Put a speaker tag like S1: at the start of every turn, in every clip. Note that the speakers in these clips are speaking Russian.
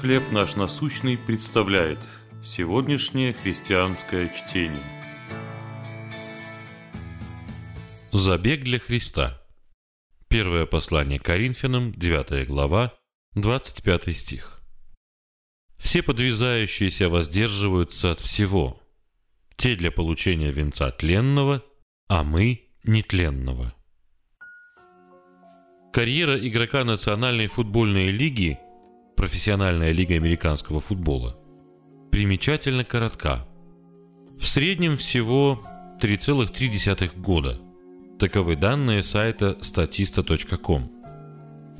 S1: «Хлеб наш насущный» представляет сегодняшнее христианское чтение. Забег для Христа. Первое послание Коринфянам, 9 глава, 25 стих. Все подвязающиеся воздерживаются от всего. Те для получения венца тленного, а мы нетленного. Карьера игрока Национальной футбольной лиги, профессиональная лига американского футбола, примечательно коротка. В среднем всего 3,3 года. Таковы данные сайта statista.com.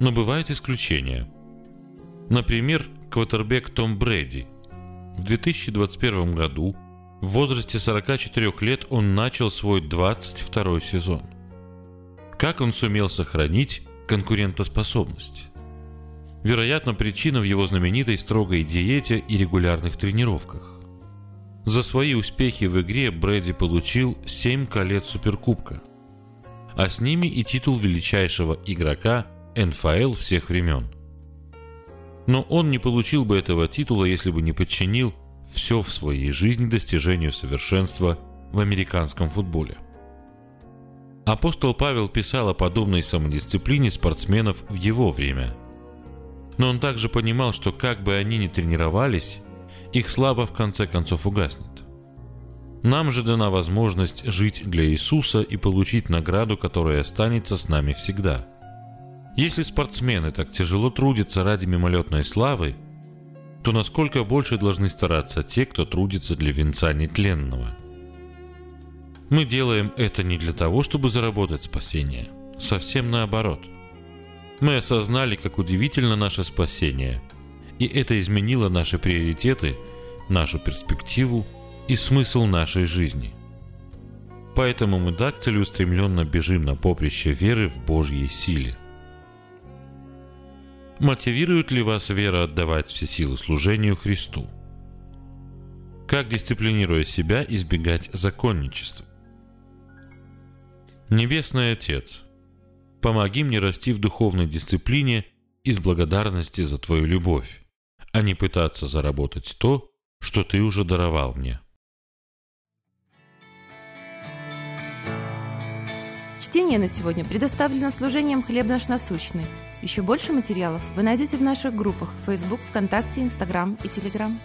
S1: Но бывают исключения. Например, квотербек Том Брэди. В 2021 году в возрасте 44 лет он начал свой 22 сезон. Как он сумел сохранить конкурентоспособность. Вероятно, причина в его знаменитой строгой диете и регулярных тренировках. За свои успехи в игре Брэди получил 7 колец Суперкубка, а с ними и титул величайшего игрока НФЛ всех времен. Но он не получил бы этого титула, если бы не подчинил все в своей жизни достижению совершенства в американском футболе. Апостол Павел писал о подобной самодисциплине спортсменов в его время. Но он также понимал, что как бы они ни тренировались, их слава в конце концов угаснет. Нам же дана возможность жить для Иисуса и получить награду, которая останется с нами всегда. Если спортсмены так тяжело трудятся ради мимолетной славы, то насколько больше должны стараться те, кто трудится для венца нетленного – мы делаем это не для того, чтобы заработать спасение. Совсем наоборот. Мы осознали, как удивительно наше спасение. И это изменило наши приоритеты, нашу перспективу и смысл нашей жизни. Поэтому мы так целеустремленно бежим на поприще веры в Божьей силе. Мотивирует ли вас вера отдавать все силы служению Христу? Как, дисциплинируя себя, избегать законничества? Небесный Отец, помоги мне расти в духовной дисциплине из благодарности за Твою любовь, а не пытаться заработать то, что Ты уже даровал мне.
S2: Чтение на сегодня предоставлено служением «Хлеб наш насущный». Еще больше материалов вы найдете в наших группах Facebook, ВКонтакте, Инстаграм и Телеграм.